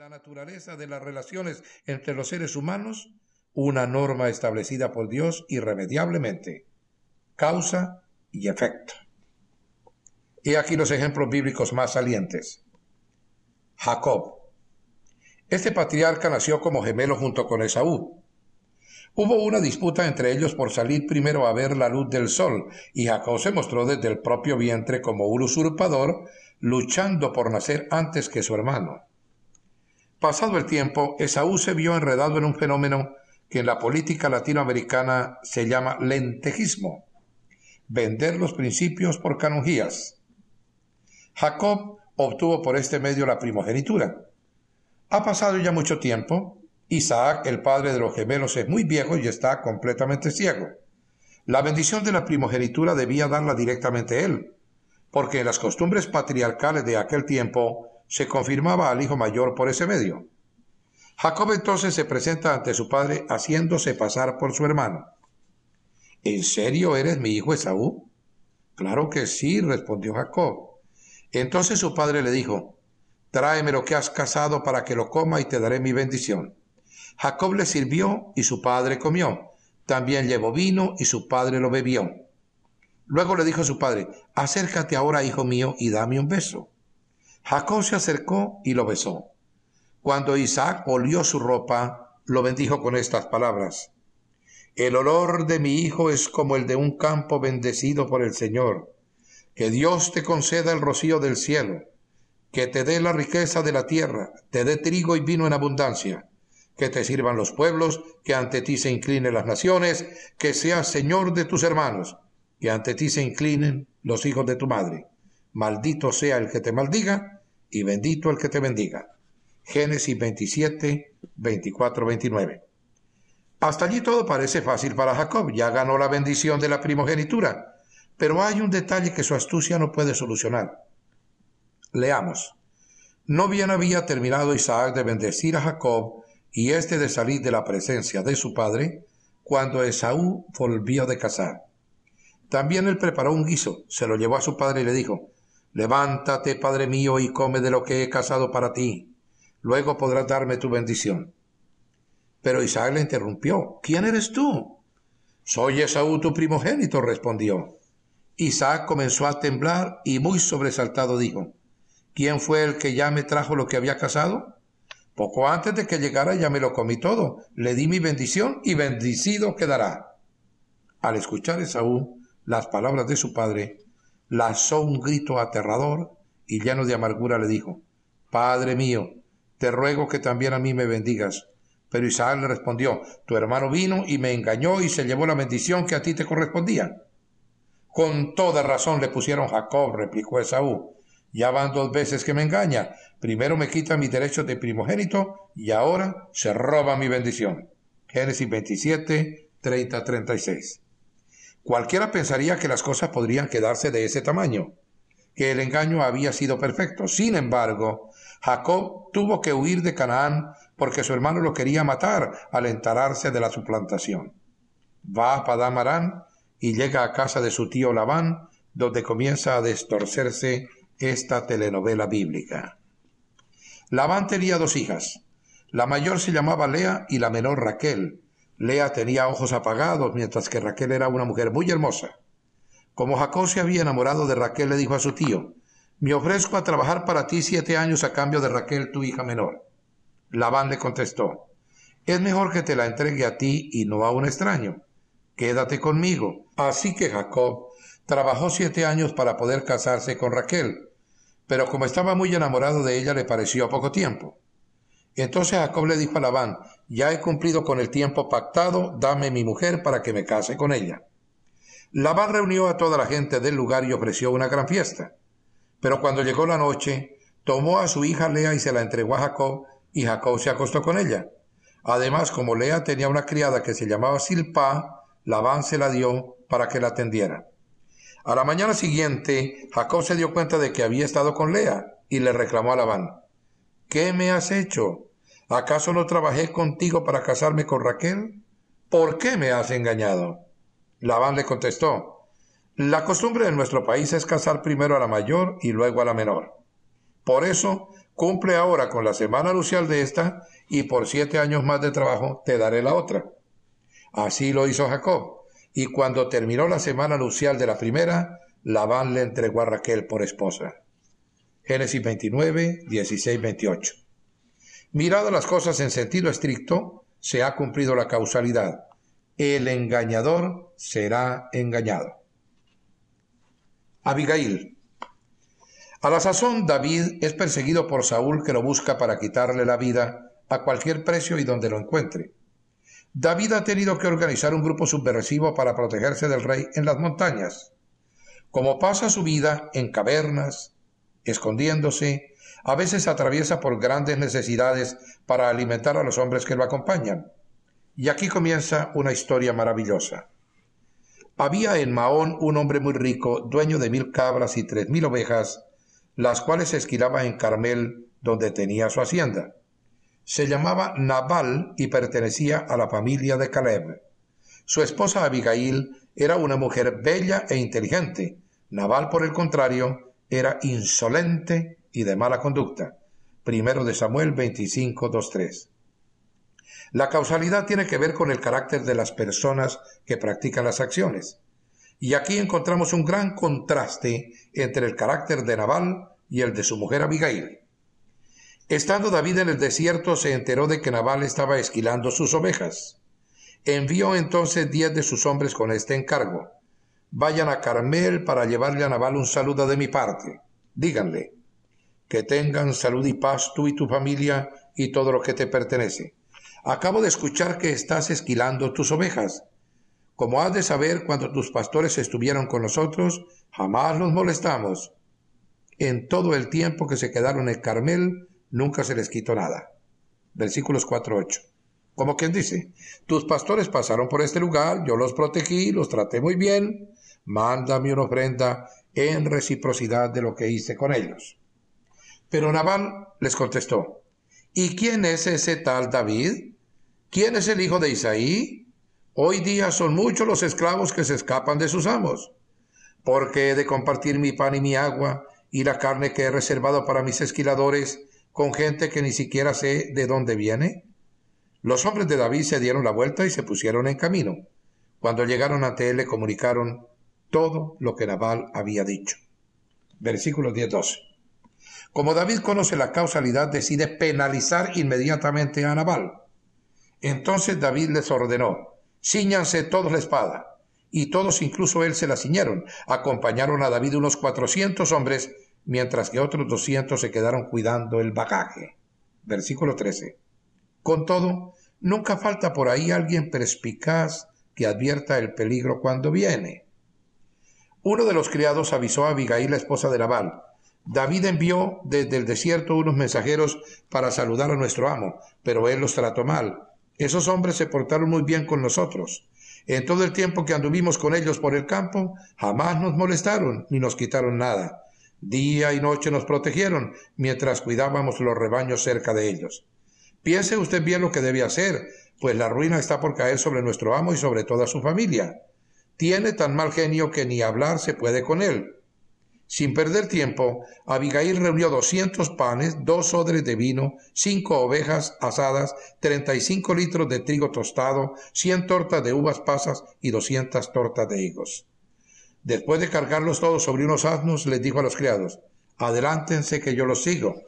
la naturaleza de las relaciones entre los seres humanos una norma establecida por Dios irremediablemente, causa y efecto. He aquí los ejemplos bíblicos más salientes. Jacob. Este patriarca nació como gemelo junto con Esaú. Hubo una disputa entre ellos por salir primero a ver la luz del sol, y Jacob se mostró desde el propio vientre como un usurpador, luchando por nacer antes que su hermano. Pasado el tiempo, Esaú se vio enredado en un fenómeno que en la política latinoamericana se llama lentejismo, vender los principios por canonjías. Jacob obtuvo por este medio la primogenitura. Ha pasado ya mucho tiempo, Isaac, el padre de los gemelos, es muy viejo y está completamente ciego. La bendición de la primogenitura debía darla directamente él, porque en las costumbres patriarcales de aquel tiempo se confirmaba al hijo mayor por ese medio. Jacob entonces se presenta ante su padre haciéndose pasar por su hermano. ¿En serio eres mi hijo Esaú? Claro que sí, respondió Jacob. Entonces su padre le dijo, Tráeme lo que has cazado para que lo coma y te daré mi bendición. Jacob le sirvió y su padre comió. También llevó vino y su padre lo bebió. Luego le dijo a su padre, Acércate ahora, hijo mío, y dame un beso. Jacob se acercó y lo besó. Cuando Isaac olió su ropa, lo bendijo con estas palabras. El olor de mi hijo es como el de un campo bendecido por el Señor. Que Dios te conceda el rocío del cielo, que te dé la riqueza de la tierra, te dé trigo y vino en abundancia, que te sirvan los pueblos, que ante ti se inclinen las naciones, que seas Señor de tus hermanos, que ante ti se inclinen los hijos de tu madre. Maldito sea el que te maldiga y bendito el que te bendiga. Génesis 27, 24, 29. Hasta allí todo parece fácil para Jacob, ya ganó la bendición de la primogenitura, pero hay un detalle que su astucia no puede solucionar. Leamos. No bien había terminado Isaac de bendecir a Jacob y éste de salir de la presencia de su padre, cuando Esaú volvió de cazar. También él preparó un guiso, se lo llevó a su padre y le dijo, Levántate, Padre mío, y come de lo que he cazado para ti. Luego podrás darme tu bendición. Pero Isaac le interrumpió. ¿Quién eres tú? Soy Esaú tu primogénito, respondió. Isaac comenzó a temblar y muy sobresaltado dijo, ¿Quién fue el que ya me trajo lo que había cazado? Poco antes de que llegara ya me lo comí todo, le di mi bendición y bendicido quedará. Al escuchar Esaú las palabras de su padre, lanzó un grito aterrador y lleno de amargura le dijo, Padre mío, te ruego que también a mí me bendigas. Pero Isaac le respondió, Tu hermano vino y me engañó y se llevó la bendición que a ti te correspondía. Con toda razón le pusieron Jacob, replicó Esaú. Ya van dos veces que me engaña. Primero me quita mis derechos de primogénito y ahora se roba mi bendición. Génesis 27, 30, 36. Cualquiera pensaría que las cosas podrían quedarse de ese tamaño, que el engaño había sido perfecto. Sin embargo, Jacob tuvo que huir de Canaán porque su hermano lo quería matar al enterarse de la suplantación. Va a Padam y llega a casa de su tío Labán, donde comienza a destorcerse esta telenovela bíblica. Labán tenía dos hijas. La mayor se llamaba Lea y la menor Raquel, Lea tenía ojos apagados, mientras que Raquel era una mujer muy hermosa. Como Jacob se había enamorado de Raquel, le dijo a su tío, me ofrezco a trabajar para ti siete años a cambio de Raquel, tu hija menor. Labán le contestó, es mejor que te la entregue a ti y no a un extraño. Quédate conmigo. Así que Jacob trabajó siete años para poder casarse con Raquel, pero como estaba muy enamorado de ella le pareció poco tiempo. Entonces Jacob le dijo a Labán, ya he cumplido con el tiempo pactado, dame mi mujer para que me case con ella. Labán reunió a toda la gente del lugar y ofreció una gran fiesta. Pero cuando llegó la noche, tomó a su hija Lea y se la entregó a Jacob, y Jacob se acostó con ella. Además, como Lea tenía una criada que se llamaba Silpa, Labán se la dio para que la atendiera. A la mañana siguiente, Jacob se dio cuenta de que había estado con Lea y le reclamó a Labán. ¿Qué me has hecho? ¿Acaso no trabajé contigo para casarme con Raquel? ¿Por qué me has engañado? Labán le contestó, La costumbre de nuestro país es casar primero a la mayor y luego a la menor. Por eso, Cumple ahora con la semana nupcial de esta, y por siete años más de trabajo te daré la otra. Así lo hizo Jacob, y cuando terminó la semana nupcial de la primera, Labán le entregó a Raquel por esposa. Génesis 29, 16, 28. Mirado las cosas en sentido estricto, se ha cumplido la causalidad. El engañador será engañado. Abigail. A la sazón, David es perseguido por Saúl que lo busca para quitarle la vida a cualquier precio y donde lo encuentre. David ha tenido que organizar un grupo subversivo para protegerse del rey en las montañas. Como pasa su vida en cavernas, escondiéndose, a veces atraviesa por grandes necesidades para alimentar a los hombres que lo acompañan. Y aquí comienza una historia maravillosa. Había en Mahón un hombre muy rico, dueño de mil cabras y tres mil ovejas, las cuales esquilaba en Carmel, donde tenía su hacienda. Se llamaba Nabal y pertenecía a la familia de Caleb. Su esposa Abigail era una mujer bella e inteligente. Nabal, por el contrario, era insolente y de mala conducta. Primero de Samuel 25, La causalidad tiene que ver con el carácter de las personas que practican las acciones. Y aquí encontramos un gran contraste entre el carácter de Nabal y el de su mujer Abigail. Estando David en el desierto, se enteró de que Nabal estaba esquilando sus ovejas. Envió entonces diez de sus hombres con este encargo. Vayan a Carmel para llevarle a Nabal un saludo de mi parte. Díganle, que tengan salud y paz tú y tu familia y todo lo que te pertenece. Acabo de escuchar que estás esquilando tus ovejas. Como has de saber, cuando tus pastores estuvieron con nosotros, jamás los molestamos. En todo el tiempo que se quedaron en Carmel, nunca se les quitó nada. Versículos 4-8. Como quien dice, tus pastores pasaron por este lugar, yo los protegí, los traté muy bien, mándame una ofrenda en reciprocidad de lo que hice con ellos. Pero Nabal les contestó, ¿y quién es ese tal David? ¿Quién es el hijo de Isaí? Hoy día son muchos los esclavos que se escapan de sus amos. porque he de compartir mi pan y mi agua y la carne que he reservado para mis esquiladores con gente que ni siquiera sé de dónde viene? Los hombres de David se dieron la vuelta y se pusieron en camino. Cuando llegaron ante él le comunicaron todo lo que Nabal había dicho. Versículo 10-12. Como David conoce la causalidad, decide penalizar inmediatamente a Nabal. Entonces David les ordenó, ciñanse todos la espada. Y todos, incluso él, se la ciñeron. Acompañaron a David unos cuatrocientos hombres mientras que otros doscientos se quedaron cuidando el bagaje. Versículo 13. Con todo, nunca falta por ahí alguien perspicaz que advierta el peligro cuando viene. Uno de los criados avisó a Abigail, la esposa de Nabal. David envió desde el desierto unos mensajeros para saludar a nuestro amo, pero él los trató mal. Esos hombres se portaron muy bien con nosotros. En todo el tiempo que anduvimos con ellos por el campo, jamás nos molestaron ni nos quitaron nada. Día y noche nos protegieron mientras cuidábamos los rebaños cerca de ellos. Piense usted bien lo que debe hacer, pues la ruina está por caer sobre nuestro amo y sobre toda su familia. Tiene tan mal genio que ni hablar se puede con él. Sin perder tiempo, Abigail reunió doscientos panes, dos odres de vino, cinco ovejas asadas, treinta y cinco litros de trigo tostado, cien tortas de uvas pasas y doscientas tortas de higos. Después de cargarlos todos sobre unos asnos, les dijo a los criados, adelántense que yo los sigo.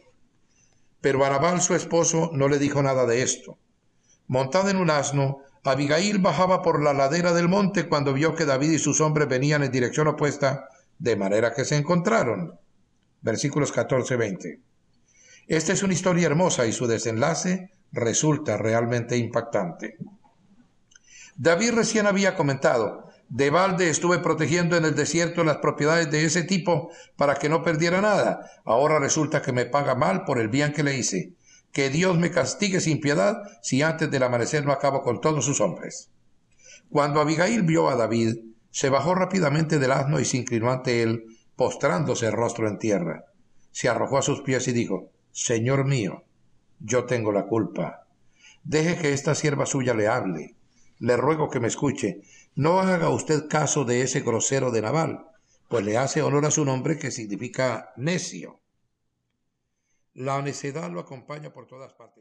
Pero a su esposo, no le dijo nada de esto. Montada en un asno, Abigail bajaba por la ladera del monte cuando vio que David y sus hombres venían en dirección opuesta, de manera que se encontraron. Versículos 14-20. Esta es una historia hermosa y su desenlace resulta realmente impactante. David recién había comentado, de balde estuve protegiendo en el desierto las propiedades de ese tipo para que no perdiera nada. Ahora resulta que me paga mal por el bien que le hice. Que Dios me castigue sin piedad si antes del amanecer no acabo con todos sus hombres. Cuando Abigail vio a David, se bajó rápidamente del asno y se inclinó ante él, postrándose el rostro en tierra. Se arrojó a sus pies y dijo, Señor mío, yo tengo la culpa. Deje que esta sierva suya le hable. Le ruego que me escuche no haga usted caso de ese grosero de Naval, pues le hace honor a su nombre que significa necio. La necedad lo acompaña por todas partes.